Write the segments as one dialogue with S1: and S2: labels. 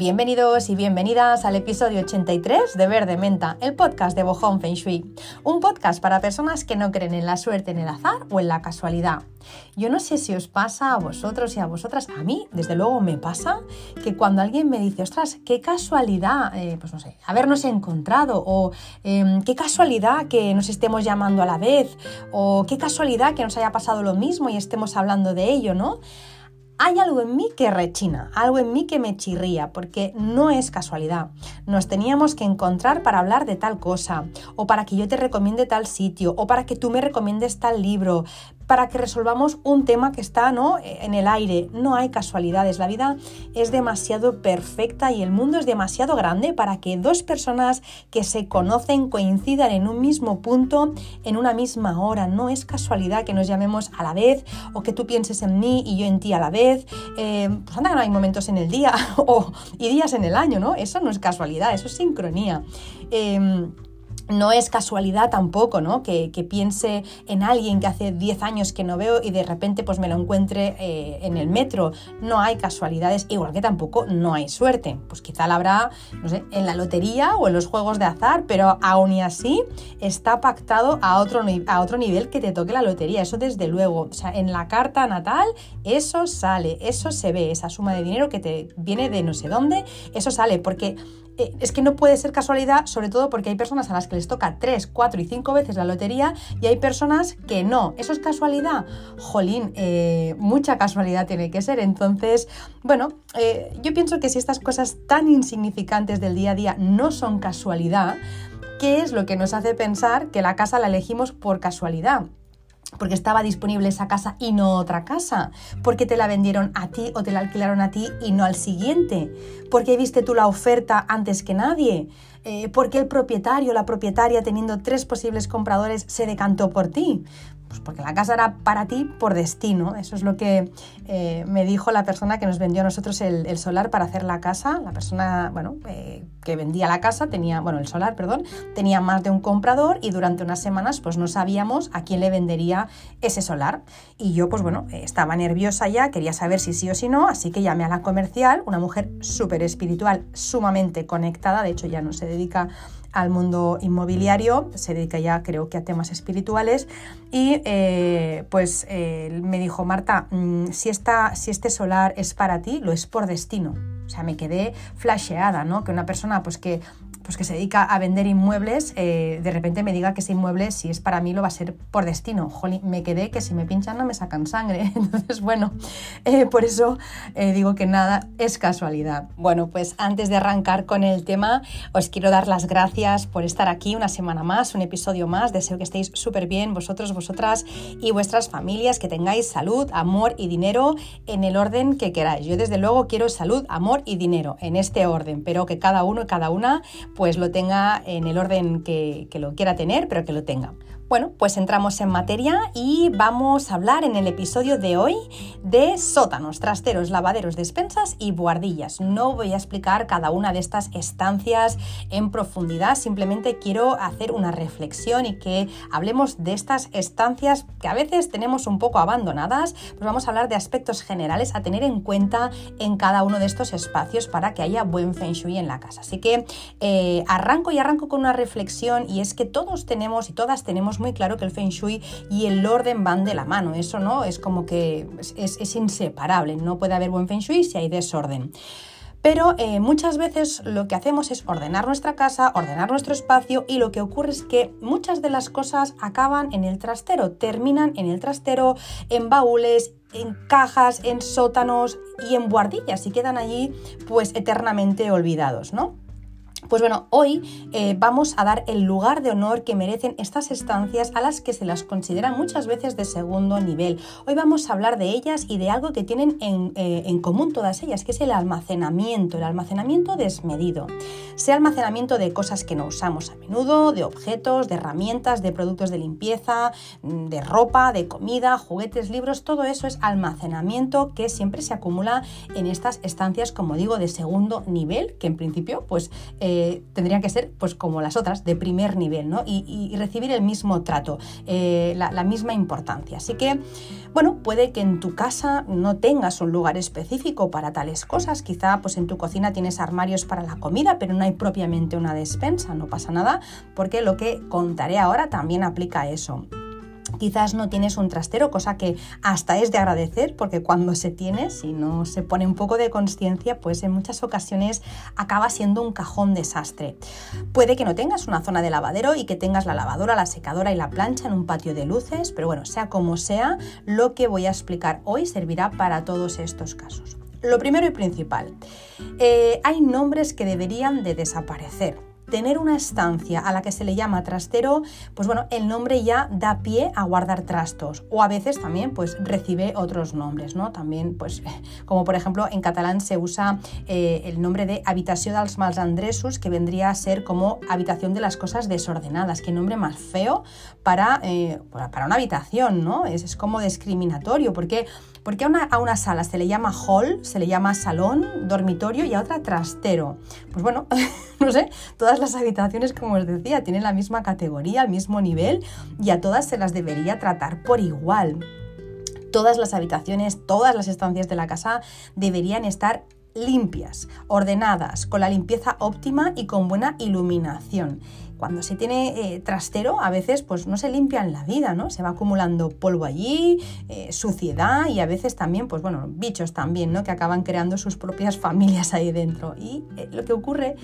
S1: Bienvenidos y bienvenidas al episodio 83 de Verde Menta, el podcast de Bohong Feng Shui. Un podcast para personas que no creen en la suerte, en el azar o en la casualidad. Yo no sé si os pasa a vosotros y a vosotras, a mí desde luego me pasa que cuando alguien me dice, ostras, qué casualidad, eh, pues no sé, habernos encontrado o em, qué casualidad que nos estemos llamando a la vez o qué casualidad que nos haya pasado lo mismo y estemos hablando de ello, ¿no? Hay algo en mí que rechina, algo en mí que me chirría, porque no es casualidad. Nos teníamos que encontrar para hablar de tal cosa, o para que yo te recomiende tal sitio, o para que tú me recomiendes tal libro, para que resolvamos un tema que está ¿no? en el aire. No hay casualidades, la vida es demasiado perfecta y el mundo es demasiado grande para que dos personas que se conocen coincidan en un mismo punto, en una misma hora. No es casualidad que nos llamemos a la vez o que tú pienses en mí y yo en ti a la vez. Eh, pues anda no hay momentos en el día o, y días en el año, ¿no? Eso no es casualidad, eso es sincronía. Em, no es casualidad tampoco, ¿no? Que, piense en alguien que hace 10 años que no veo y de repente pues me lo encuentre eh, en el metro. No hay casualidades, igual que tampoco no hay suerte. Pues quizá la habrá, no sé, en la lotería o en los juegos de azar, pero aún y así está pactado a otro, a otro nivel que te toque la lotería. Eso desde luego. O sea, en la carta natal eso sale, eso se ve, esa suma de dinero que te viene de no sé dónde, eso sale, porque es que no puede ser casualidad, sobre todo porque hay personas a las que les toca 3, 4 y 5 veces la lotería y hay personas que no. ¿Eso es casualidad? Jolín, eh, mucha casualidad tiene que ser. Entonces, bueno, eh, yo pienso que si estas cosas tan insignificantes del día a día no son casualidad, ¿qué es lo que nos hace pensar que la casa la elegimos por casualidad? Porque estaba disponible esa casa y no otra casa, porque te la vendieron a ti o te la alquilaron a ti y no al siguiente, porque viste tú la oferta antes que nadie, eh, porque el propietario o la propietaria teniendo tres posibles compradores se decantó por ti. Pues porque la casa era para ti por destino. Eso es lo que eh, me dijo la persona que nos vendió a nosotros el, solar para hacer la casa. La persona, bueno, eh, que vendía la casa tenía, bueno, el solar, perdón, tenía más de un comprador y durante unas semanas pues no sabíamos a quién le vendería ese solar. Y yo, pues bueno, estaba nerviosa ya, quería saber si sí o si no, así que llamé a la comercial, una mujer súper espiritual, sumamente conectada, de hecho ya no se dedica al mundo inmobiliario, se dedica ya creo que a temas espirituales y eh, pues eh, me dijo, Marta, mm, si, esta, si este solar es para ti, lo es por destino. O sea, me quedé flasheada, ¿no? Que una persona pues que pues que se dedica a vender inmuebles, eh, de repente me diga que ese inmueble, si es para mí, lo va a ser por destino. Jolín, me quedé que si me pinchan no me sacan sangre. Entonces, bueno, eh, por eso eh, digo que nada es casualidad. Bueno, pues antes de arrancar con el tema, os quiero dar las gracias por estar aquí una semana más, un episodio más. Deseo que estéis súper bien vosotros, vosotras y vuestras familias, que tengáis salud, amor y dinero en el orden que queráis. Yo desde luego quiero salud, amor y dinero en este orden, pero que cada uno y cada una pues lo tenga en el orden que, que lo quiera tener, pero que lo tenga. Bueno, pues entramos en materia y vamos a hablar en el episodio de hoy de sótanos, trasteros, lavaderos, despensas y buhardillas. No voy a explicar cada una de estas estancias en profundidad, simplemente quiero hacer una reflexión y que hablemos de estas estancias que a veces tenemos un poco abandonadas, pues vamos a hablar de aspectos generales a tener en cuenta en cada uno de estos espacios para que haya buen feng shui en la casa. Así que eh, arranco y arranco con una reflexión y es que todos tenemos y todas tenemos muy claro que el feng shui y el orden van de la mano. Eso no es como que es, inseparable. No puede haber buen feng shui si hay desorden. Pero eh, muchas veces lo que hacemos es ordenar nuestra casa, ordenar nuestro espacio y lo que ocurre es que muchas de las cosas acaban en el trastero, terminan en el trastero, en baúles, en cajas, en sótanos y en buhardillas y quedan allí pues eternamente olvidados, ¿no? Pues bueno, hoy eh, vamos a dar el lugar de honor que merecen estas estancias a las que se las considera muchas veces de segundo nivel. Hoy vamos a hablar de ellas y de algo que tienen en, eh, común todas ellas, que es el almacenamiento, el almacenamiento desmedido. Sea almacenamiento de cosas que no usamos a menudo, de objetos, de herramientas, de productos de limpieza, mm, de ropa, de comida, juguetes, libros, todo eso es almacenamiento que siempre se acumula en estas estancias, como digo, de segundo nivel, que en principio pues... Eh, tendrían que ser pues como las otras, de primer nivel, ¿no? Y, recibir el mismo trato, eh, la, la misma importancia. Así que, bueno, puede que en tu casa no tengas un lugar específico para tales cosas, quizá pues en tu cocina tienes armarios para la comida, pero no hay propiamente una despensa, no pasa nada, porque lo que contaré ahora también aplica a eso. Quizás no tienes un trastero, cosa que hasta es de agradecer, porque cuando se tiene, si no se pone un poco de conciencia, pues en muchas ocasiones acaba siendo un cajón desastre. Puede que no tengas una zona de lavadero y que tengas la lavadora, la secadora y la plancha en un patio de luces, pero bueno, sea como sea, lo que voy a explicar hoy servirá para todos estos casos. Lo primero y principal, eh, hay nombres que deberían de desaparecer tener una estancia a la que se le llama trastero, pues bueno, el nombre ya da pie a guardar trastos o a veces también pues recibe otros nombres, ¿no? También pues como por ejemplo en catalán se usa eh, el nombre de habitació dels mals andresos que vendría a ser como habitación de las cosas desordenadas, qué nombre más feo para, eh, para una habitación, ¿no? Es, es como discriminatorio porque ¿Por qué a una, a una, sala se le llama hall, se le llama salón, dormitorio y a otra trastero? Pues bueno, no sé, todas las habitaciones, como os decía, tienen la misma categoría, el mismo nivel y a todas se las debería tratar por igual. Todas las habitaciones, todas las estancias de la casa deberían estar limpias, ordenadas, con la limpieza óptima y con buena iluminación cuando se tiene eh, trastero, a veces pues no se limpia en la vida, ¿no? Se va acumulando polvo allí, eh, suciedad y a veces también, pues bueno, bichos también, ¿no? Que acaban creando sus propias familias ahí dentro. Y eh, lo que ocurre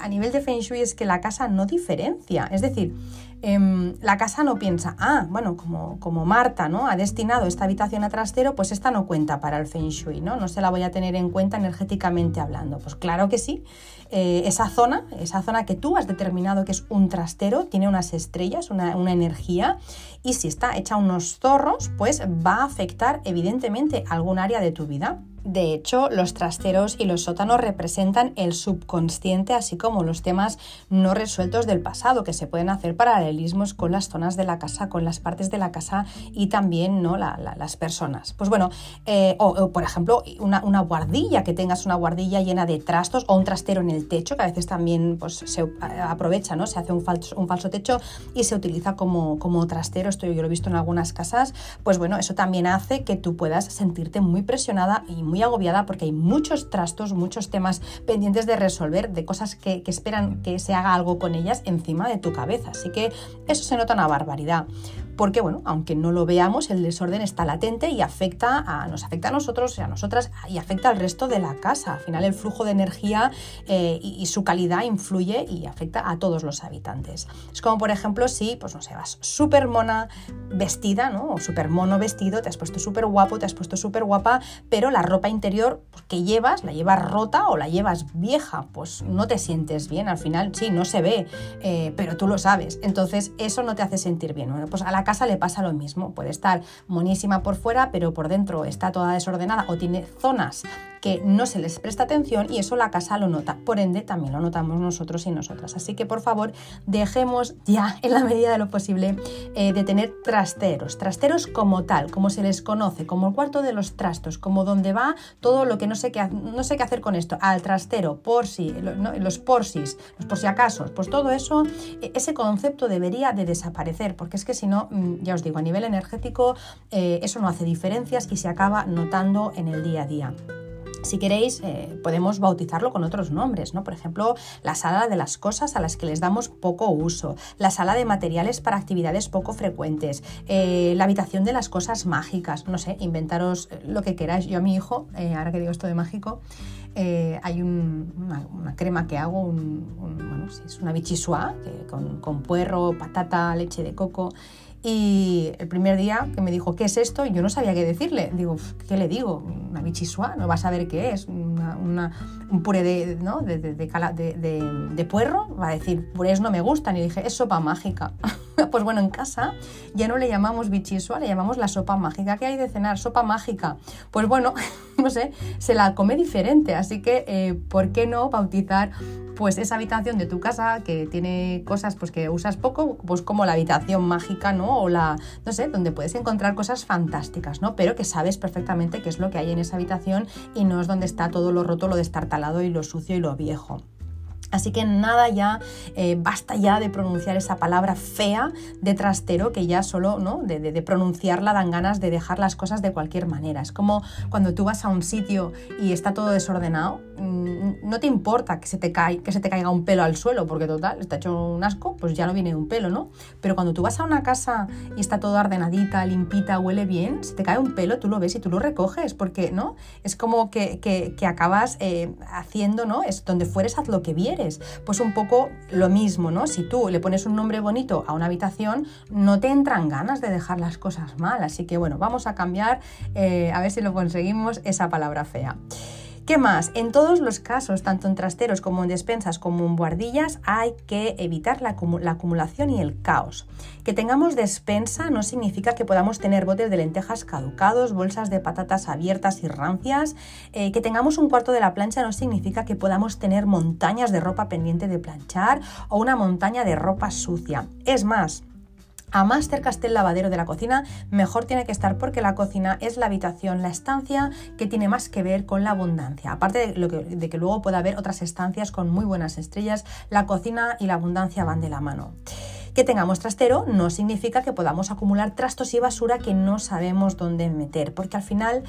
S1: a nivel de Feng Shui es que la casa no diferencia. Es decir, Em, la casa no piensa, ah, bueno, como, como Marta ¿no? ha destinado esta habitación a trastero, pues esta no cuenta para el Feng Shui, ¿no? No se la voy a tener en cuenta energéticamente hablando. Pues claro que sí. Eh, esa zona, esa zona que tú has determinado que es un trastero, tiene unas estrellas, una, una energía, y si está hecha unos zorros, pues va a afectar evidentemente algún área de tu vida. De hecho, los trasteros y los sótanos representan el subconsciente, así como los temas no resueltos del pasado, que se pueden hacer paralelismos con las zonas de la casa, con las partes de la casa y también ¿no? las personas. Pues bueno, eh, o, por ejemplo, una, guardilla, que tengas una guardilla llena de trastos o un trastero en el techo, que a veces también pues, se aprovecha, ¿no? se hace un falso, un falso techo y se utiliza como, como trastero, esto yo lo he visto en algunas casas, pues bueno, eso también hace que tú puedas sentirte muy presionada y muy agobiada porque hay muchos trastos, muchos temas pendientes de resolver, de cosas que, que esperan que se haga algo con ellas encima de tu cabeza. Así que eso se nota una barbaridad porque, bueno, aunque no lo veamos, el desorden está latente y afecta a, nos afecta a nosotros y a nosotras y afecta al resto de la casa. Al final el flujo de energía eh, y, su calidad influye y afecta a todos los habitantes. Es como, por ejemplo, si, pues no sé, vas súper mona vestida, ¿no? O súper mono vestido, te has puesto súper guapo, te has puesto súper guapa, pero la ropa interior que llevas, la llevas rota o la llevas vieja, pues no te sientes bien. Al final, sí, no se ve, eh, pero tú lo sabes. Entonces, eso no te hace sentir bien. Bueno, pues a la casa le pasa lo mismo. Puede estar monísima por fuera, pero por dentro está toda desordenada o tiene zonas que no se les presta atención y eso la casa lo nota. Por ende, también lo notamos nosotros y nosotras. Así que por favor, dejemos ya en la medida de lo posible eh, de tener trasteros. Trasteros como tal, como se les conoce, como el cuarto de los trastos, como donde va todo lo que no sé qué, no sé qué hacer con esto. Al trastero, por si, los porsis, los por si acaso, pues todo eso, e, ese concepto debería de desaparecer, porque es que si no, mm, ya os digo, a nivel energético, eh, eso no hace diferencias y se acaba notando en el día a día. Si queréis, eh, podemos bautizarlo con otros nombres, ¿no? Por ejemplo, la sala de las cosas a las que les damos poco uso, la sala de materiales para actividades poco frecuentes, eh, la habitación de las cosas mágicas, no sé, inventaros eh, lo que queráis. Yo a mi hijo, ahora que digo esto de mágico, hay una, crema que hago, bueno, es una bichisua con, con puerro, patata, leche de coco y el primer día que me dijo, ¿qué es esto? Y yo no sabía qué decirle. Digo, ¿qué le digo? Una bichisua, no va a saber qué es. un puré de, ¿no? de, de, de, puerro, va a decir, purés no me gustan. Y dije, es sopa mágica. pues bueno, en casa ya no le llamamos bichisua, le llamamos la sopa mágica. ¿Qué hay de cenar? Sopa mágica. Pues bueno, no sé, se la come diferente. Así que, eh, ¿por qué no bautizar pues esa habitación de tu casa que tiene cosas pues que usas poco, pues como la habitación mágica, ¿no? O la, no sé, donde puedes encontrar cosas fantásticas, ¿no? Pero que sabes perfectamente qué es lo que hay en esa habitación y no es donde está todo lo roto, lo destartalado y lo sucio y lo viejo. Así que nada ya, eh, basta ya de pronunciar esa palabra fea de trastero que ya solo, ¿no? De, de, pronunciarla dan ganas de dejar las cosas de cualquier manera. Es como cuando tú vas a un sitio y está todo desordenado, mm, no te importa que se te, cae, que se te caiga un pelo al suelo, porque total, está hecho un asco, pues ya no viene un pelo, ¿no? Pero cuando tú vas a una casa y está todo ordenadita, limpita, huele bien, se te cae un pelo, tú lo ves y tú lo recoges, porque, ¿no? Es como que acabas eh, haciendo, ¿no? Es donde fueres, haz lo que vieres pues un poco lo mismo, ¿no? Si tú le pones un nombre bonito a una habitación, no te entran ganas de dejar las cosas mal. Así que bueno, vamos a cambiar, eh, a ver si lo conseguimos, esa palabra fea. ¿Qué más? En todos los casos, tanto en trasteros como en despensas como en buhardillas, hay que evitar la, acumulación y el caos. Que tengamos despensa no significa que podamos tener botes de lentejas caducados, bolsas de patatas abiertas y rancias. Eh, que tengamos un cuarto de la plancha no significa que podamos tener montañas de ropa pendiente de planchar o una montaña de ropa sucia. Es más, a más cerca esté el lavadero de la cocina, mejor tiene que estar porque la cocina es la habitación, la estancia que tiene más que ver con la abundancia. Aparte de, lo que, de que luego pueda haber otras estancias con muy buenas estrellas, la cocina y la abundancia van de la mano. Que tengamos trastero no significa que podamos acumular trastos y basura que no sabemos dónde meter, porque al final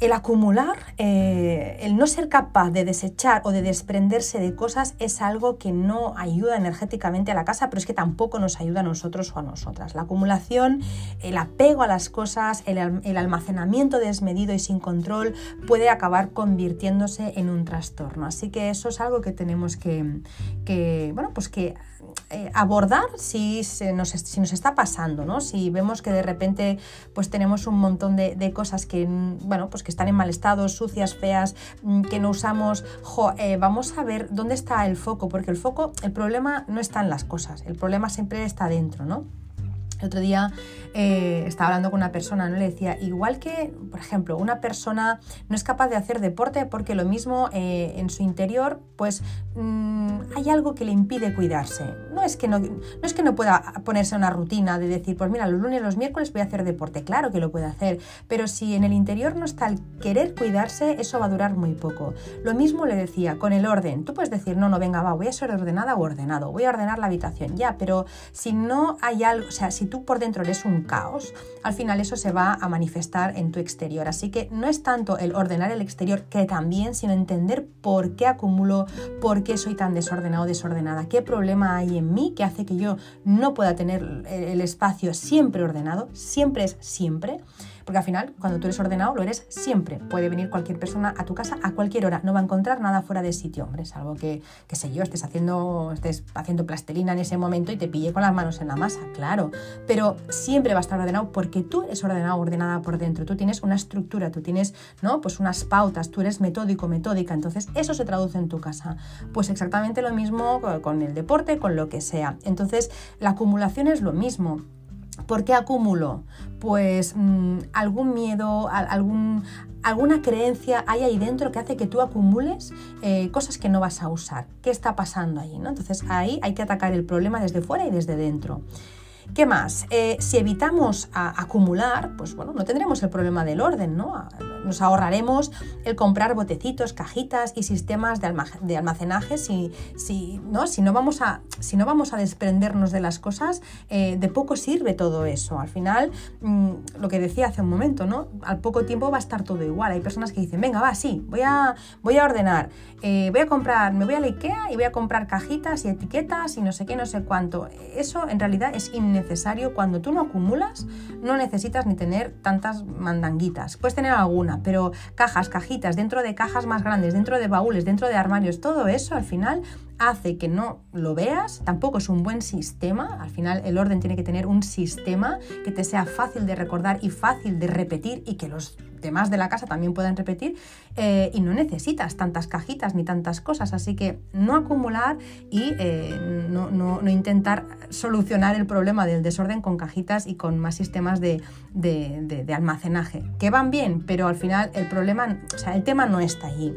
S1: el acumular, eh, el no ser capaz de desechar o de desprenderse de cosas es algo que no ayuda energéticamente a la casa, pero es que tampoco nos ayuda a nosotros o a nosotras. La acumulación, el apego a las cosas, el, almacenamiento desmedido y sin control puede acabar convirtiéndose en un trastorno. Así que eso es algo que tenemos que, que bueno, pues que eh, abordar si, nos, si nos está pasando, ¿no? Si vemos que de repente pues tenemos un montón de, cosas que, bueno, pues que están en mal estado, sucias, feas, mm, que no usamos, eh, vamos a ver dónde está el foco, porque el foco, el problema no está en las cosas, el problema siempre está dentro, ¿no? El otro día eh, estaba hablando con una persona, ¿no? Le decía, igual que, por ejemplo, una persona no es capaz de hacer deporte porque lo mismo eh, en su interior, pues mm, hay algo que le impide cuidarse. No es, que no, no es que no pueda ponerse una rutina de decir, pues mira, los lunes, los miércoles voy a hacer deporte. Claro que lo puede hacer, pero si en el interior no está el querer cuidarse, eso va a durar muy poco. Lo mismo le decía con el orden. Tú puedes decir, no, no, venga, va, voy a ser ordenada o ordenado, voy a ordenar la habitación, ya, pero si no hay algo, o sea, si tú por dentro eres un caos, al final eso se va a manifestar en tu exterior. Así que no es tanto el ordenar el exterior que también, sino entender por qué acumulo, por qué soy tan desordenado o desordenada, qué problema hay en mí que hace que yo no pueda tener el espacio siempre ordenado, siempre es siempre. Porque al final, cuando tú eres ordenado, lo eres siempre. Puede venir cualquier persona a tu casa a cualquier hora. No va a encontrar nada fuera de sitio, hombre. Salvo que, qué sé yo, estés haciendo, estés haciendo plastelina en ese momento y te pille con las manos en la masa, claro. Pero siempre va a estar ordenado porque tú eres ordenado, ordenada por dentro. Tú tienes una estructura, tú tienes, ¿no? Pues unas pautas, tú eres metódico, metódica. Entonces, eso se traduce en tu casa. Pues exactamente lo mismo con el deporte, con lo que sea. Entonces, la acumulación es lo mismo. ¿Por qué acumulo? Pues mm, algún miedo, algún, alguna creencia hay ahí dentro que hace que tú acumules eh, cosas que no vas a usar. ¿Qué está pasando ahí? ¿no? Entonces ahí hay que atacar el problema desde fuera y desde dentro. ¿Qué más? Eh, si evitamos acumular, pues bueno, no tendremos el problema del orden, ¿no? Nos ahorraremos el comprar botecitos, cajitas y sistemas de, almacenaje si, si, ¿no? Si, no vamos a, si no vamos a desprendernos de las cosas, eh, de poco sirve todo eso. Al final, mm, lo que decía hace un momento, ¿no? Al poco tiempo va a estar todo igual. Hay personas que dicen, venga, va, sí, voy a, voy a ordenar, eh, voy a comprar, me voy a la IKEA y voy a comprar cajitas y etiquetas y no sé qué, no sé cuánto. Eso en realidad es innecesario necesario. Cuando tú no acumulas, no necesitas ni tener tantas mandanguitas. Puedes tener alguna, pero cajas, cajitas, dentro de cajas más grandes, dentro de baúles, dentro de armarios, todo eso al final hace que no lo veas, tampoco es un buen sistema, al final el orden tiene que tener un sistema que te sea fácil de recordar y fácil de repetir y que los demás de la casa también pueden repetir eh, y no necesitas tantas cajitas ni tantas cosas, así que no acumular y eh, no, intentar solucionar el problema del desorden con cajitas y con más sistemas de, de almacenaje, que van bien, pero al final el problema, o sea, el tema no está allí.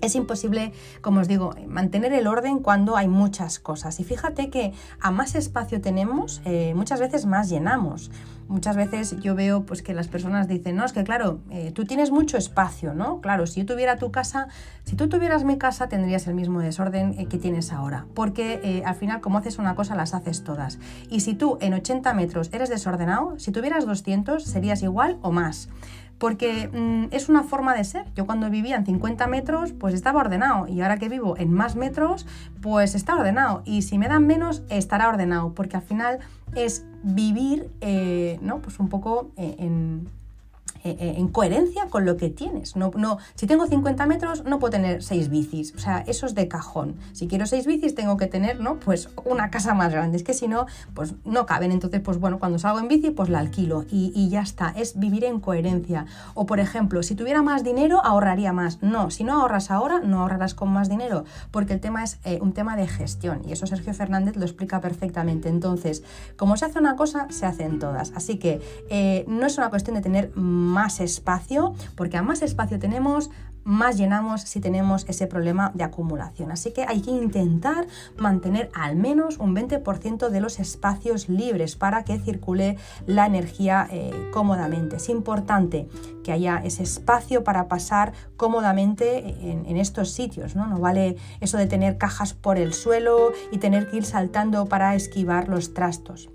S1: es imposible, como os digo, mantener el orden cuando hay muchas cosas. Y fíjate que a más espacio tenemos, eh, muchas veces más llenamos. Muchas veces yo veo pues, que las personas dicen, no, es que claro, eh, tú tienes mucho espacio, ¿no? Claro, si yo tuviera tu casa, si tú tuvieras mi casa, tendrías el mismo desorden eh, que tienes ahora. Porque al final, como haces una cosa, las haces todas. Y si tú en 80 metros eres desordenado, si tuvieras 200, serías igual o más porque mm, es una forma de ser. Yo cuando vivía en 50 metros, pues estaba ordenado, y ahora que vivo en más metros, pues está ordenado, y si me dan menos, estará ordenado, porque al final es vivir, eh, ¿no? Pues un poco eh, en eh, eh, en coherencia con lo que tienes. No, no, si tengo 50 metros, no puedo tener 6 bicis. O sea, eso es de cajón. Si quiero 6 bicis, tengo que tener, ¿no? Pues una casa más grande. Es que si no, pues no caben. Entonces, pues bueno, cuando salgo en bici, pues la alquilo y, ya está. Es vivir en coherencia. O por ejemplo, si tuviera más dinero, ahorraría más. No, si no ahorras ahora, no ahorrarás con más dinero. Porque el tema es eh, un tema de gestión. Y eso Sergio Fernández lo explica perfectamente. Entonces, como se hace una cosa, se hacen todas. Así que no es una cuestión de tener más espacio, porque a más espacio tenemos, más llenamos si tenemos ese problema de acumulación. Así que hay que intentar mantener al menos un 20% de los espacios libres para que circule la energía eh, cómodamente. Es importante que haya ese espacio para pasar cómodamente en, en, estos sitios. ¿no? no vale eso de tener cajas por el suelo y tener que ir saltando para esquivar los trastos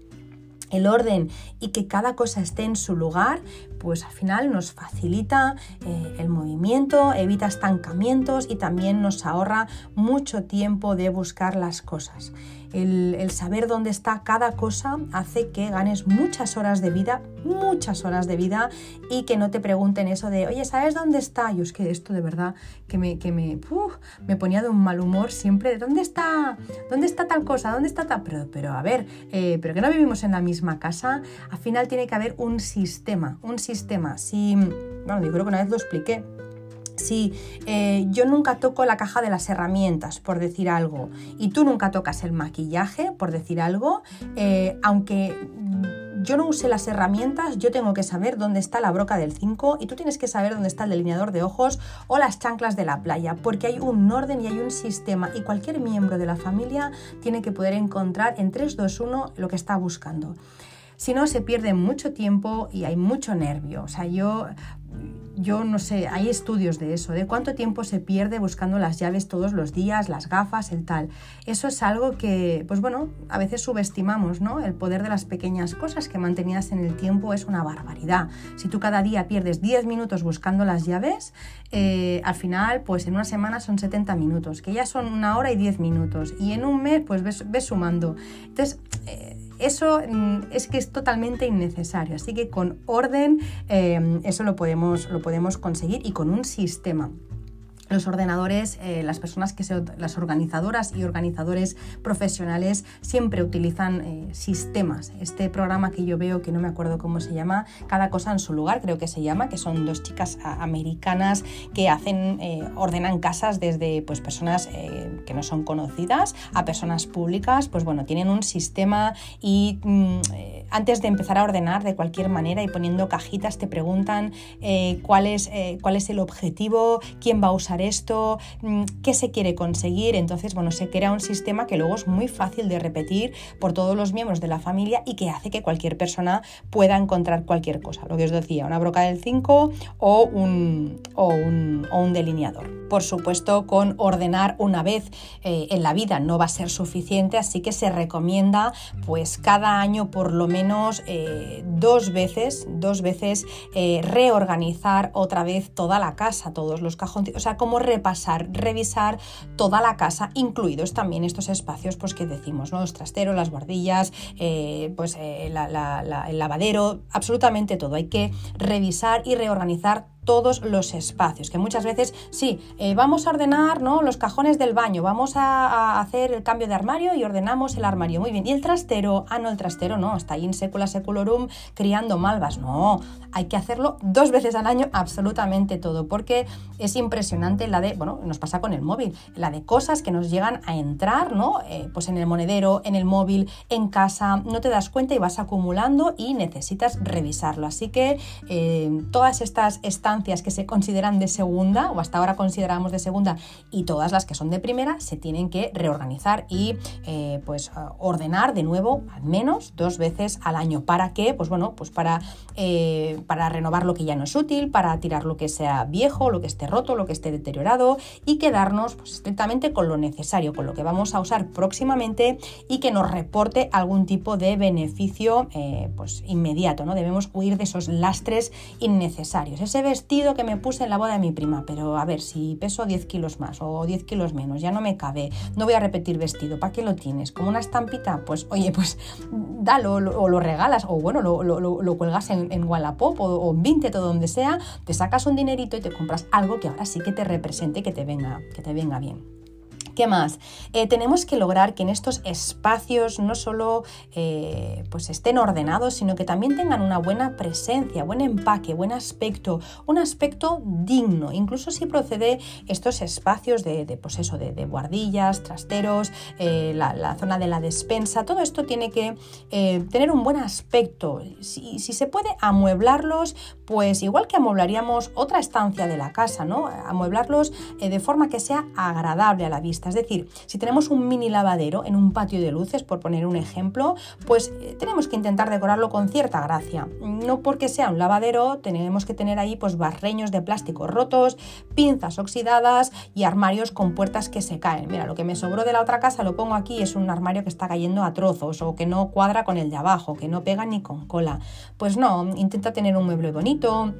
S1: el orden y que cada cosa esté en su lugar, pues al final nos facilita eh, el movimiento, evita estancamientos y también nos ahorra mucho tiempo de buscar las cosas. El, saber dónde está cada cosa hace que ganes muchas horas de vida, muchas horas de vida y que no te pregunten eso de, oye, ¿sabes dónde está? Yo es que esto de verdad que me, que me, me ponía de un mal humor siempre, ¿dónde está? ¿Dónde está tal cosa? ¿Dónde está tal? Pero, pero a ver, eh, pero que no vivimos en la misma casa, al final tiene que haber un sistema, un sistema. Si, bueno, yo creo que una vez lo expliqué, si eh, yo nunca toco la caja de las herramientas, por decir algo, y tú nunca tocas el maquillaje, por decir algo, eh, aunque yo no use las herramientas, yo tengo que saber dónde está la broca del 5 y tú tienes que saber dónde está el delineador de ojos o las chanclas de la playa, porque hay un orden y hay un sistema y cualquier miembro de la familia tiene que poder encontrar en 3, 2, 1 lo que está buscando. Si no, se pierde mucho tiempo y hay mucho nervio. O sea, yo yo no sé, hay estudios de eso, de cuánto tiempo se pierde buscando las llaves todos los días, las gafas, el tal. Eso es algo que, pues bueno, a veces subestimamos, ¿no? El poder de las pequeñas cosas que mantenidas en el tiempo es una barbaridad. Si tú cada día pierdes 10 minutos buscando las llaves, eh, al final, pues en una semana son 70 minutos, que ya son una hora y 10 minutos. Y en un mes, pues ves, sumando. Entonces, eh, eso mm, es que es totalmente innecesario. Así que con orden eh, eso lo podemos, lo podemos conseguir y con un sistema los ordenadores, eh, las personas que se, las organizadoras y organizadores profesionales siempre utilizan eh, sistemas. Este programa que yo veo, que no me acuerdo cómo se llama, cada cosa en su lugar, creo que se llama, que son dos chicas americanas que hacen, eh, ordenan casas desde pues, personas que no son conocidas a personas públicas, pues bueno, tienen un sistema y mm, antes de empezar a ordenar de cualquier manera y poniendo cajitas te preguntan cuál, es, cuál es el objetivo, quién va a usar esto, mm, qué se quiere conseguir. Entonces, bueno, se crea un sistema que luego es muy fácil de repetir por todos los miembros de la familia y que hace que cualquier persona pueda encontrar cualquier cosa. Lo que os decía, una broca del 5 o un, o un, delineador. Por supuesto, con ordenar una vez eh, en la vida no va a ser suficiente, así que se recomienda pues cada año por lo menos eh, dos veces, dos veces eh, reorganizar otra vez toda la casa, todos los cajones, o sea, como repasar, revisar toda la casa, incluidos también estos espacios pues, que decimos, ¿no? los trasteros, las guardillas, eh, pues, eh, el lavadero, absolutamente todo. Hay que revisar y reorganizar todos los espacios, que muchas veces sí, eh, vamos a ordenar ¿no? los cajones del baño, vamos a, hacer el cambio de armario y ordenamos el armario, muy bien, y el trastero, ah no, el trastero no, está ahí en secula seculorum criando malvas, no, hay que hacerlo dos veces al año absolutamente todo, porque es impresionante la de, bueno, nos pasa con el móvil, la de cosas que nos llegan a entrar, ¿no? Eh, pues en el monedero, en el móvil, en casa, no te das cuenta y vas acumulando y necesitas revisarlo, así que eh, todas estas están que se consideran de segunda o hasta ahora consideramos de segunda y todas las que son de primera se tienen que reorganizar y eh, pues ordenar de nuevo al menos dos veces al año. ¿Para qué? Pues bueno, pues para, eh, para renovar lo que ya no es útil, para tirar lo que sea viejo, lo que esté roto, lo que esté deteriorado y quedarnos pues, estrictamente con lo necesario, con lo que vamos a usar próximamente y que nos reporte algún tipo de beneficio eh, pues inmediato, ¿no? Debemos huir de esos lastres innecesarios. Ese vestido que me puse en la boda de mi prima, pero a ver, si peso 10 kilos más o 10 kilos menos, ya no me cabe, no voy a repetir vestido, ¿para qué lo tienes? ¿Como una estampita? Pues oye, pues dalo o lo regalas o bueno, lo, cuelgas en, en Wallapop o, en Vinted o donde sea, te sacas un dinerito y te compras algo que ahora sí que te represente, que te venga, que te venga bien. ¿Qué más? Eh, tenemos que lograr que en estos espacios no solo eh, pues estén ordenados, sino que también tengan una buena presencia, buen empaque, buen aspecto, un aspecto digno. Incluso si procede estos espacios de, de pues de, guardillas, trasteros, eh, la, zona de la despensa, todo esto tiene que tener un buen aspecto. Si, si, se puede amueblarlos, pues igual que amueblaríamos otra estancia de la casa, ¿no? Amueblarlos de forma que sea agradable a la vista es decir, si tenemos un mini lavadero en un patio de luces, por poner un ejemplo, pues eh, tenemos que intentar decorarlo con cierta gracia. No porque sea un lavadero, tenemos que tener ahí pues barreños de plástico rotos, pinzas oxidadas y armarios con puertas que se caen. Mira, lo que me sobró de la otra casa lo pongo aquí, es un armario que está cayendo a trozos o que no cuadra con el de abajo, que no pega ni con cola. Pues no, intenta tener un mueble bonito,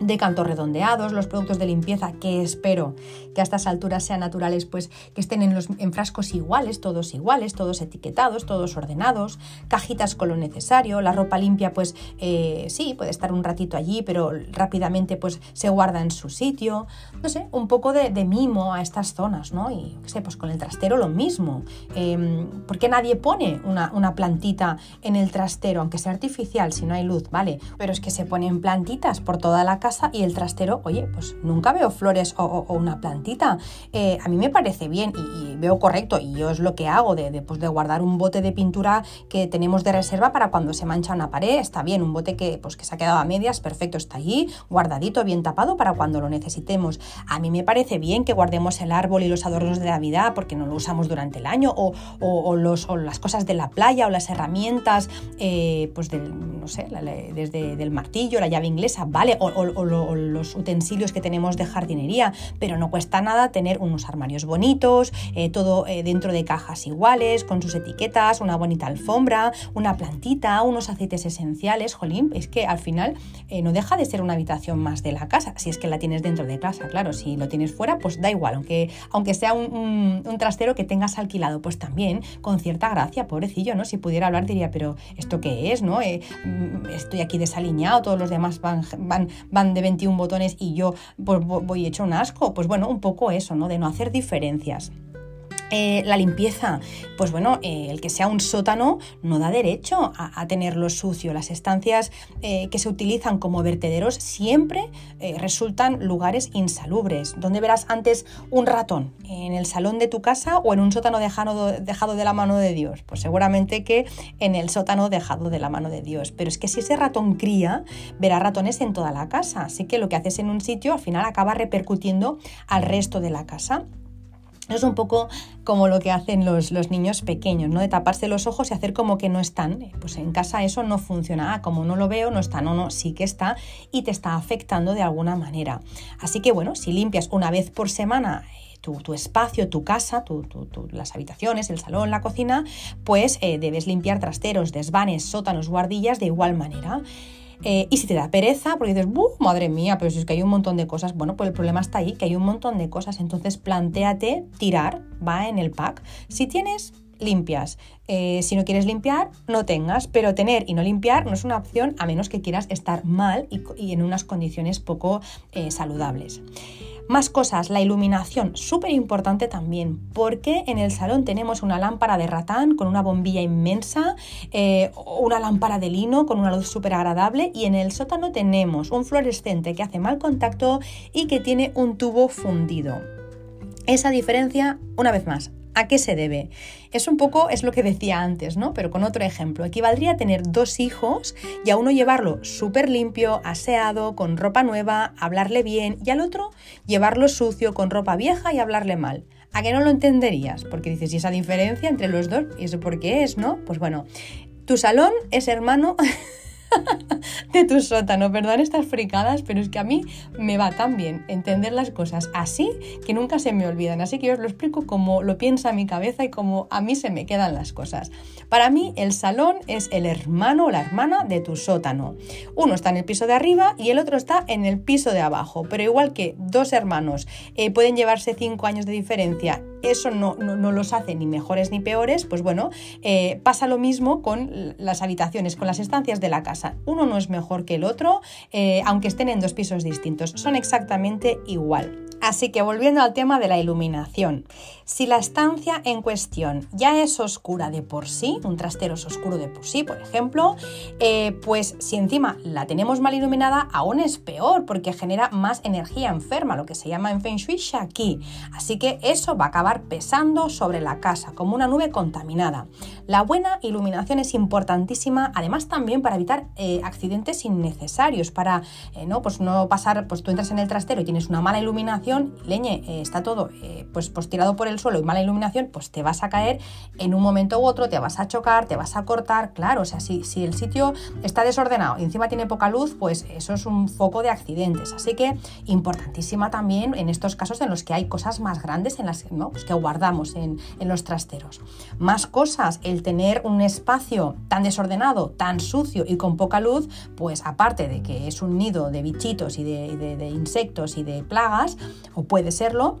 S1: de cantos redondeados, los productos de limpieza que espero que a estas alturas sean naturales, pues que estén en, los, en frascos iguales, todos iguales, todos etiquetados, todos ordenados, cajitas con lo necesario, la ropa limpia pues eh, sí, puede estar un ratito allí, pero rápidamente pues se guarda en su sitio, no sé, un poco de, mimo a estas zonas, ¿no? Y sé, pues con el trastero lo mismo, eh, ¿por qué nadie pone una, una plantita en el trastero, aunque sea artificial, si no hay luz, ¿vale? Pero es que se ponen plantitas por toda la casa y el trastero, oye, pues nunca veo flores o, una plantita. Eh, a mí me parece bien y, veo correcto y yo es lo que hago de, pues de, guardar un bote de pintura que tenemos de reserva para cuando se mancha una pared, está bien, un bote que, pues, que se ha quedado a medias, perfecto, está allí, guardadito, bien tapado para cuando lo necesitemos. A mí me parece bien que guardemos el árbol y los adornos de Navidad porque no lo usamos durante el año o, o los, las cosas de la playa o las herramientas, eh, pues del, no sé, desde el martillo, la llave inglesa, vale, o, los utensilios que tenemos de jardinería, pero no cuesta nada tener unos armarios bonitos, eh, todo eh, dentro de cajas iguales, con sus etiquetas, una bonita alfombra, una plantita, unos aceites esenciales, jolín, es que al final eh, no deja de ser una habitación más de la casa, si es que la tienes dentro de casa, claro, si lo tienes fuera, pues da igual, aunque, aunque sea un, un trastero que tengas alquilado, pues también con cierta gracia, pobrecillo, ¿no? Si pudiera hablar diría, pero ¿esto qué es, no? Mm, estoy aquí desaliñado, todos los demás van, van de 21 botones y yo pues, voy hecho un asco. Pues bueno, un poco eso, ¿no? De no hacer diferencias. Eh, la limpieza, pues bueno, eh, el que sea un sótano no da derecho a, tenerlo sucio. Las estancias eh, que se utilizan como vertederos siempre resultan lugares insalubres. ¿Dónde verás antes un ratón? ¿En el salón de tu casa o en un sótano dejado, dejado de la mano de Dios? Pues seguramente que en el sótano dejado de la mano de Dios. Pero es que si ese ratón cría, verá ratones en toda la casa. Así que lo que haces en un sitio al final acaba repercutiendo al resto de la casa. Es un poco como lo que hacen los, niños pequeños, ¿no? De taparse los ojos y hacer como que no están. Pues en casa eso no funciona. Ah, como no lo veo, no está. No, no, sí que está y te está afectando de alguna manera. Así que bueno, si limpias una vez por semana eh, tu, espacio, tu casa, las habitaciones, el salón, la cocina, pues eh, debes limpiar trasteros, desvanes, sótanos, guardillas de igual manera. Eh, y si te da pereza, porque dices, madre mía, pero si es que hay un montón de cosas, bueno, pues el problema está ahí, que hay un montón de cosas, entonces planteate tirar, va en el pack. Si tienes, limpias. Eh, si no quieres limpiar, no tengas, pero tener y no limpiar no es una opción a menos que quieras estar mal y, en unas condiciones poco eh, saludables. Más cosas, la iluminación, súper importante también, porque en el salón tenemos una lámpara de ratán con una bombilla inmensa, eh, una lámpara de lino con una luz súper agradable y en el sótano tenemos un fluorescente que hace mal contacto y que tiene un tubo fundido. Esa diferencia, una vez más, ¿A qué se debe? Es un poco, es lo que decía antes, ¿no? Pero con otro ejemplo. Equivaldría a tener dos hijos y a uno llevarlo súper limpio, aseado, con ropa nueva, hablarle bien, y al otro llevarlo sucio, con ropa vieja y hablarle mal. ¿A qué no lo entenderías? Porque dices, ¿y esa diferencia entre los dos? ¿Y eso por qué es, no? Pues bueno, tu salón es hermano de tu sótano. Perdón estas fricadas, pero es que a mí me va tan bien entender las cosas así que nunca se me olvidan. Así que yo os lo explico como lo piensa mi cabeza y como a mí se me quedan las cosas. Para mí el salón es el hermano o la hermana de tu sótano. Uno está en el piso de arriba y el otro está en el piso de abajo. Pero igual que dos hermanos eh, pueden llevarse cinco años de diferencia eso no, los hace ni mejores ni peores, pues bueno, eh, pasa lo mismo con las habitaciones, con las estancias de la casa. Uno no es mejor que el otro, eh, aunque estén en dos pisos distintos, son exactamente igual. Así que volviendo al tema de la iluminación, si la estancia en cuestión ya es oscura de por sí, un trastero es oscuro de por sí, por ejemplo, eh, pues si encima la tenemos mal iluminada, aún es peor porque genera más energía enferma, lo que se llama en Feng Shui Shaki. Así que eso va a acabar pesando sobre la casa como una nube contaminada. La buena iluminación es importantísima, además también para evitar eh, accidentes innecesarios, para eh, ¿no? Pues no pasar, pues tú entras en el trastero y tienes una mala iluminación, leñe, eh, está todo eh, pues, pues tirado por el suelo y mala iluminación, pues te vas a caer en un momento u otro, te vas a chocar, te vas a cortar, claro, o sea, si, si el sitio está desordenado y encima tiene poca luz, pues eso es un foco de accidentes. Así que importantísima también en estos casos en los que hay cosas más grandes en las ¿no? pues que guardamos en, en los trasteros. Más cosas, el tener un espacio tan desordenado, tan sucio y con poca luz, pues aparte de que es un nido de bichitos y de insectos y de plagas, o puede serlo,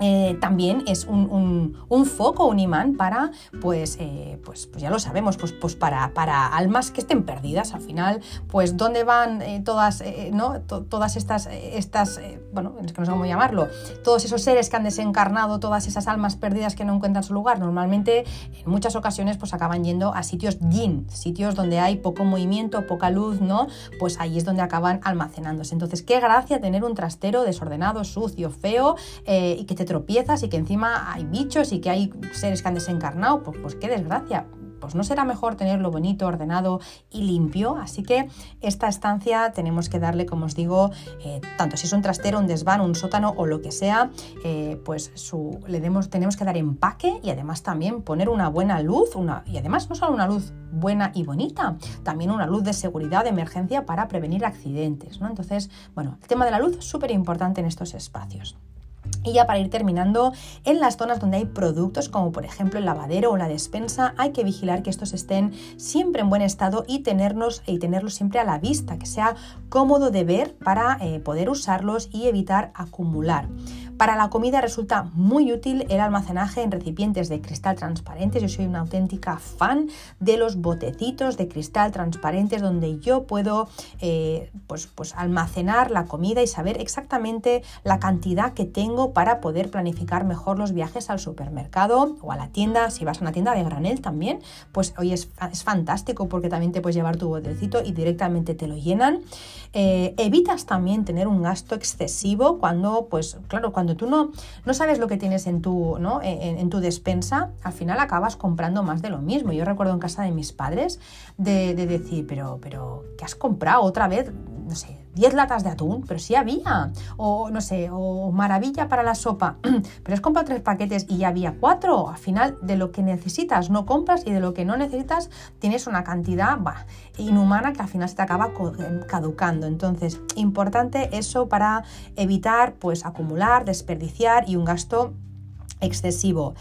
S1: eh, también es un, foco, un imán para, pues, eh, pues, pues, ya lo sabemos, pues, pues para, para, almas que estén perdidas. Al final, pues dónde van eh, todas, ¿no? todas estas, estas bueno, es que no sé cómo llamarlo, todos esos seres que han desencarnado, todas esas almas perdidas que no encuentran su lugar. Normalmente, en muchas ocasiones, pues acaban yendo a sitios yin, sitios donde hay poco movimiento, poca luz, ¿no? Pues ahí es donde acaban almacenándose. Entonces, qué gracia tener un trastero desordenado, sucio, feo y que te tropiezas y que encima hay bichos y que hay seres que han desencarnado, pues, pues qué desgracia. Pues no será mejor tenerlo bonito, ordenado y limpio. Así que esta estancia tenemos que darle, como os digo, eh, tanto si es un trastero, un desván, un sótano o lo que sea, eh, pues le demos, tenemos que dar empaque y además también poner una buena luz, una, y además no solo una luz buena y bonita, también una luz de seguridad de emergencia para prevenir accidentes. ¿no? Entonces, bueno, el tema de la luz es súper importante en estos espacios. Y ya para ir terminando, en las zonas donde hay productos como por ejemplo el lavadero o la despensa, hay que vigilar que estos estén siempre en buen estado y, y tenerlos siempre a la vista, que sea cómodo de ver para eh, poder usarlos y evitar acumular. Para la comida resulta muy útil el almacenaje en recipientes de cristal transparentes. Yo soy una auténtica fan de los botecitos de cristal transparentes donde yo puedo eh, pues, pues almacenar la comida y saber exactamente la cantidad que tengo para poder planificar mejor los viajes al supermercado o a la tienda. Si vas a una tienda de granel también, pues hoy es, es fantástico porque también te puedes llevar tu botecito y directamente te lo llenan. Eh, evitas también tener un gasto excesivo cuando, pues claro, cuando cuando tú no, no sabes lo que tienes en tu, ¿no? en, tu despensa, al final acabas comprando más de lo mismo. Yo recuerdo en casa de mis padres de, decir, pero, pero, ¿qué has comprado otra vez? No sé, 10 latas de atún, pero sí había. O no sé, o maravilla para la sopa, pero has comprado tres paquetes y ya había cuatro. Al final, de lo que necesitas no compras y de lo que no necesitas tienes una cantidad inhumana que al final se te acaba caducando. Entonces, importante eso para evitar pues acumular, desperdiciar y un gasto excesivo.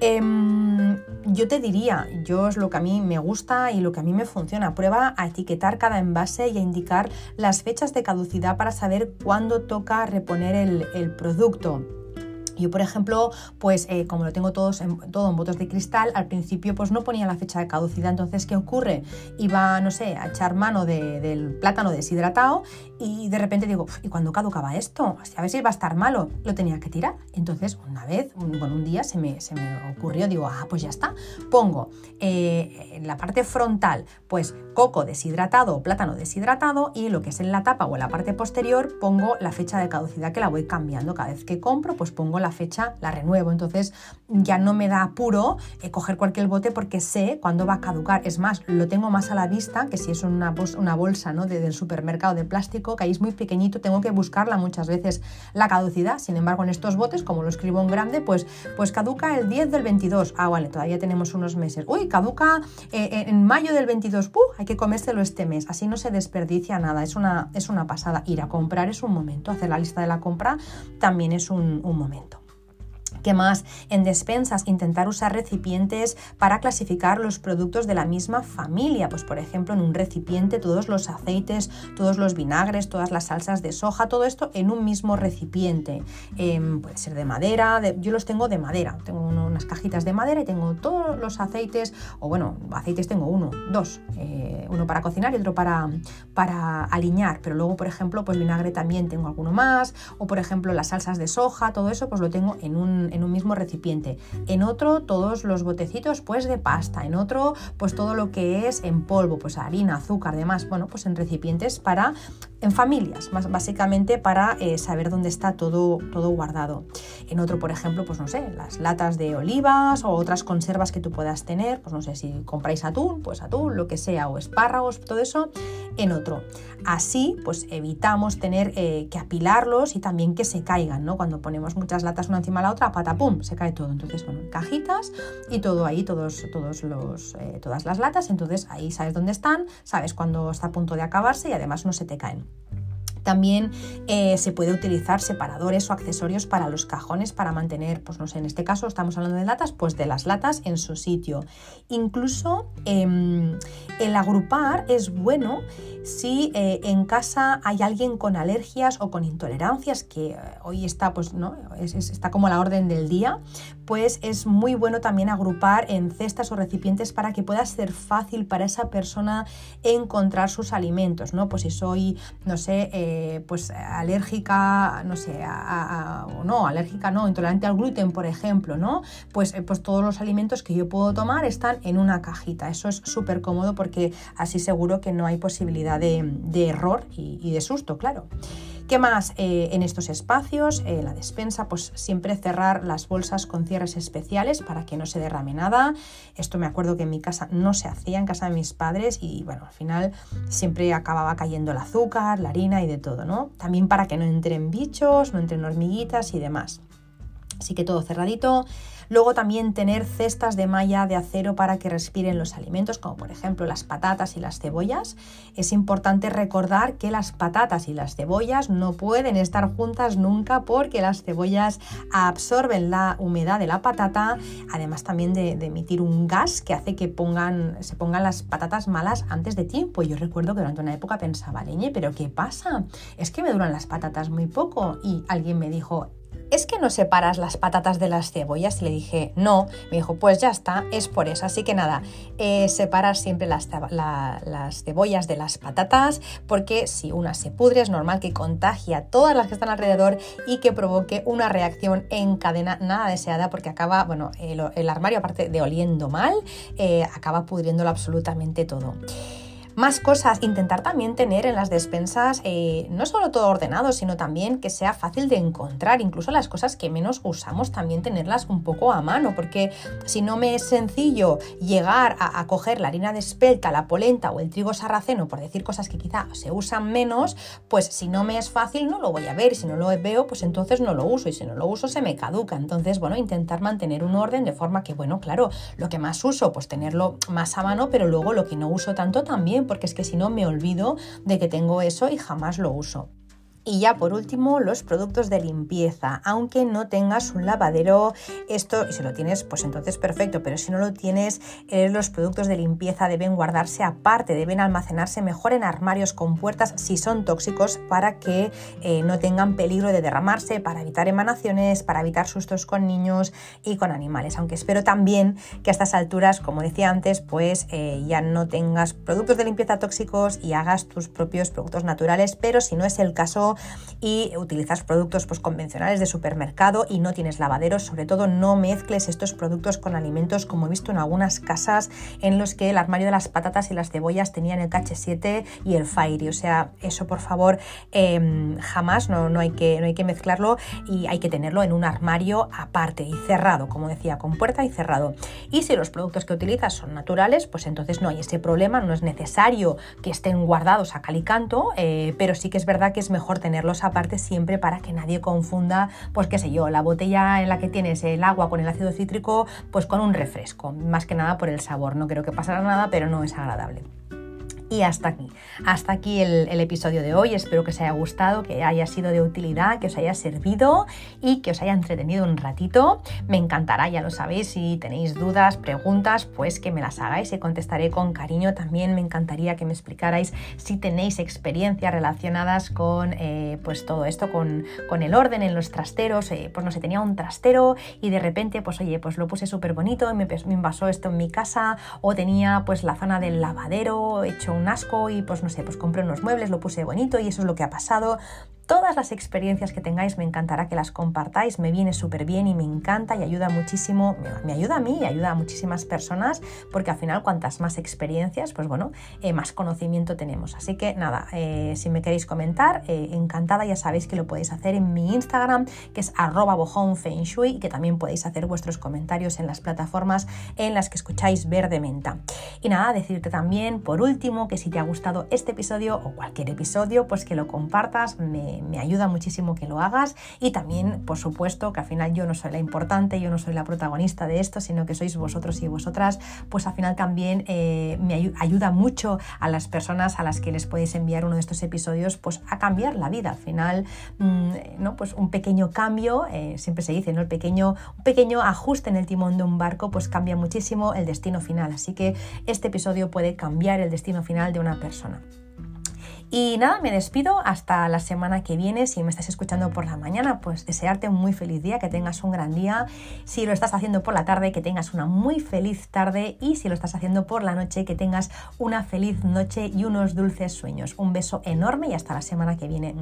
S1: Em, yo te diría, yo es lo que a mí me gusta y lo que a mí me funciona. Prueba a etiquetar cada envase y a indicar las fechas de caducidad para saber cuándo toca reponer el producto. Yo, por ejemplo, pues eh, como lo tengo todos en, todo en botes de cristal, al principio pues no ponía la fecha de caducidad. Entonces, ¿qué ocurre? Iba, no sé, a echar mano del plátano deshidratado y de repente digo, ¿y cuándo caducaba esto? A ver si va a estar malo. Lo tenía que tirar. Entonces, una vez, bueno, un día se me, se me ocurrió, digo, ah, pues ya está. Pongo eh, en la parte frontal, pues coco deshidratado o plátano deshidratado y lo que es en la tapa o en la parte posterior pongo la fecha de caducidad que la voy cambiando. Cada vez que compro, pues pongo la fecha, la renuevo. Entonces ya no me da apuro eh, coger cualquier bote porque sé cuándo va a caducar. Es más, lo tengo más a la vista que si es una, una bolsa ¿no? de, del supermercado de plástico que ahí es muy pequeñito, tengo que buscarla muchas veces la caducidad. Sin embargo, en estos botes, como lo escribo en grande, pues, pues caduca el 10 del 22. Ah, vale, todavía tenemos unos meses. Uy, caduca eh, en mayo del 22. ¡Puh! Hay que comérselo este mes. Así no se desperdicia nada. Es una, es una pasada. Ir a comprar es un momento. Hacer la lista de la compra también es un momento. ¿Qué más? En despensas, intentar usar recipientes para clasificar los productos de la misma familia. Pues, por ejemplo, en un recipiente todos los aceites, todos los vinagres, todas las salsas de soja, todo esto en un mismo recipiente. Em, puede ser de madera, yo los tengo de madera. Tengo unas cajitas de madera y tengo todos los aceites, o bueno, aceites tengo uno, dos. Eh, uno para cocinar y otro para, para aliñar. Pero luego, por ejemplo, pues vinagre también tengo alguno más. O, por ejemplo, las salsas de soja, todo eso, pues lo tengo en un en un mismo recipiente. En otro, todos los botecitos pues de pasta. En otro, pues todo lo que es en polvo, pues harina, azúcar, demás. Bueno, pues en recipientes para, en familias, más básicamente para eh, saber dónde está todo, todo guardado. En otro, por ejemplo, pues no sé, las latas de olivas o otras conservas que tú puedas tener, pues no sé, si compráis atún, pues atún, lo que sea, o espárragos, todo eso, en otro. Así, pues evitamos tener eh, que apilarlos y también que se caigan, ¿no? Cuando ponemos muchas latas una encima de la otra, patapum, se cae todo. Entonces, bueno, cajitas y todo ahí, todos, todos los, eh, todas las latas. Entonces ahí sabes dónde están, sabes cuándo está a punto de acabarse y además no se te caen. También eh, se puede utilizar separadores o accesorios para los cajones para mantener, pues no sé, en este caso estamos hablando de latas, pues de las latas en su sitio. Incluso em, el agrupar es bueno si eh, en casa hay alguien con alergias o con intolerancias, que eh, hoy está, pues, ¿no? está como la orden del día, pues es muy bueno también agrupar en cestas o recipientes para que pueda ser fácil para esa persona encontrar sus alimentos, ¿no? Pues si soy, no sé, eh, pues alérgica, no sé, o no, alérgica no, intolerante al gluten, por ejemplo, ¿no? Pues, pues todos los alimentos que yo puedo tomar están en una cajita. Eso es súper cómodo porque así seguro que no hay posibilidad de, error y, de susto, claro. ¿Qué más? Eh, en estos espacios, en la despensa, pues siempre cerrar las bolsas con cierres especiales para que no se derrame nada. Esto me acuerdo que en mi casa no se hacía, en casa de mis padres, y bueno, al final siempre acababa cayendo el azúcar, la harina y de todo, ¿no? También para que no entren bichos, no entren hormiguitas y demás. Así que todo cerradito. Luego también tener cestas de malla de acero para que respiren los alimentos, como por ejemplo las patatas y las cebollas. Es importante recordar que las patatas y las cebollas no pueden estar juntas nunca porque las cebollas absorben la humedad de la patata, además también de, emitir un gas que hace que pongan, se pongan las patatas malas antes de tiempo. Yo recuerdo que durante una época pensaba, leñe, pero ¿qué pasa? Es que me duran las patatas muy poco. Y alguien me dijo, ¿es que no separas las patatas de las cebollas? Y le dije, no. Me dijo, pues ya está, es por eso. Así que nada, eh, separar siempre las, las, cebollas de las patatas, porque si una se pudre, es normal que contagie a todas las que están alrededor y que provoque una reacción en cadena nada deseada, porque acaba, bueno, el, armario, aparte de oliendo mal, eh, acaba pudriéndolo absolutamente todo. Más cosas, intentar también tener en las despensas eh, no solo todo ordenado, sino también que sea fácil de encontrar, incluso las cosas que menos usamos también tenerlas un poco a mano, porque si no me es sencillo llegar a, coger la harina de espelta, la polenta o el trigo sarraceno, por decir cosas que quizá se usan menos, pues si no me es fácil no lo voy a ver, si no lo veo, pues entonces no lo uso y si no lo uso se me caduca. Entonces, bueno, intentar mantener un orden de forma que, bueno, claro, lo que más uso, pues tenerlo más a mano, pero luego lo que no uso tanto también porque es que si no me olvido de que tengo eso y jamás lo uso. Y ya por último, los productos de limpieza. Aunque no tengas un lavadero, esto, y si lo tienes, pues entonces perfecto, pero si no lo tienes, eh, los productos de limpieza deben guardarse aparte, deben almacenarse mejor en armarios con puertas si son tóxicos para que eh, no tengan peligro de derramarse, para evitar emanaciones, para evitar sustos con niños y con animales. Aunque espero también que a estas alturas, como decía antes, pues eh, ya no tengas productos de limpieza tóxicos y hagas tus propios productos naturales, pero si no es el caso, y utilizas productos pues, convencionales de supermercado y no tienes lavaderos, sobre todo no mezcles estos productos con alimentos como he visto en algunas casas en los que el armario de las patatas y las cebollas tenían el KH7 y el Fairy, o sea, eso por favor em, jamás, no, no, hay que, no hay que mezclarlo y hay que tenerlo en un armario aparte y cerrado, como decía, con puerta y cerrado. Y si los productos que utilizas son naturales, pues entonces no hay ese problema, no es necesario que estén guardados a cal y canto, eh, pero sí que es verdad que es mejor tenerlos aparte siempre para que nadie confunda, pues qué sé yo, la botella en la que tienes el agua con el ácido cítrico, pues con un refresco, más que nada por el sabor. No creo que pasará nada, pero no es agradable. Y hasta aquí, hasta aquí el, episodio de hoy. Espero que os haya gustado, que haya sido de utilidad, que os haya servido y que os haya entretenido un ratito. Me encantará, ya lo sabéis, si tenéis dudas, preguntas, pues que me las hagáis y contestaré con cariño. También me encantaría que me explicarais si tenéis experiencias relacionadas con eh, pues todo esto, con, con, el orden en los trasteros. Eh, pues no sé, tenía un trastero y de repente, pues oye, pues lo puse súper bonito y me, me invasó esto en mi casa o tenía pues la zona del lavadero hecho un un asco y pues no sé, pues compré unos muebles, lo puse bonito y eso es lo que ha pasado todas las experiencias que tengáis, me encantará que las compartáis, me viene súper bien y me encanta y ayuda muchísimo, me ayuda a mí y ayuda a muchísimas personas, porque al final cuantas más experiencias, pues bueno, eh, más conocimiento tenemos. Así que nada, eh, si me queréis comentar, eh, encantada, ya sabéis que lo podéis hacer en mi Instagram, que es arroba y que también podéis hacer vuestros comentarios en las plataformas en las que escucháis Verde Menta. Y nada, decirte también, por último, que si te ha gustado este episodio o cualquier episodio, pues que lo compartas, me, me, ayuda muchísimo que lo hagas y también, por supuesto, que al final yo no soy la importante, yo no soy la protagonista de esto, sino que sois vosotros y vosotras, pues al final también eh, me ayuda mucho a las personas a las que les podéis enviar uno de estos episodios, pues a cambiar la vida. Al final, mm, ¿no? Pues un pequeño cambio, eh, siempre se dice, ¿no? El pequeño, un pequeño ajuste en el timón de un barco, pues cambia muchísimo el destino final. Así que este episodio puede cambiar el destino final de una persona. Y nada, me despido hasta la semana que viene. Si me estás escuchando por la mañana, pues desearte un muy feliz día, que tengas un gran día. Si lo estás haciendo por la tarde, que tengas una muy feliz tarde. Y si lo estás haciendo por la noche, que tengas una feliz noche y unos dulces sueños. Un beso enorme y hasta la semana que viene.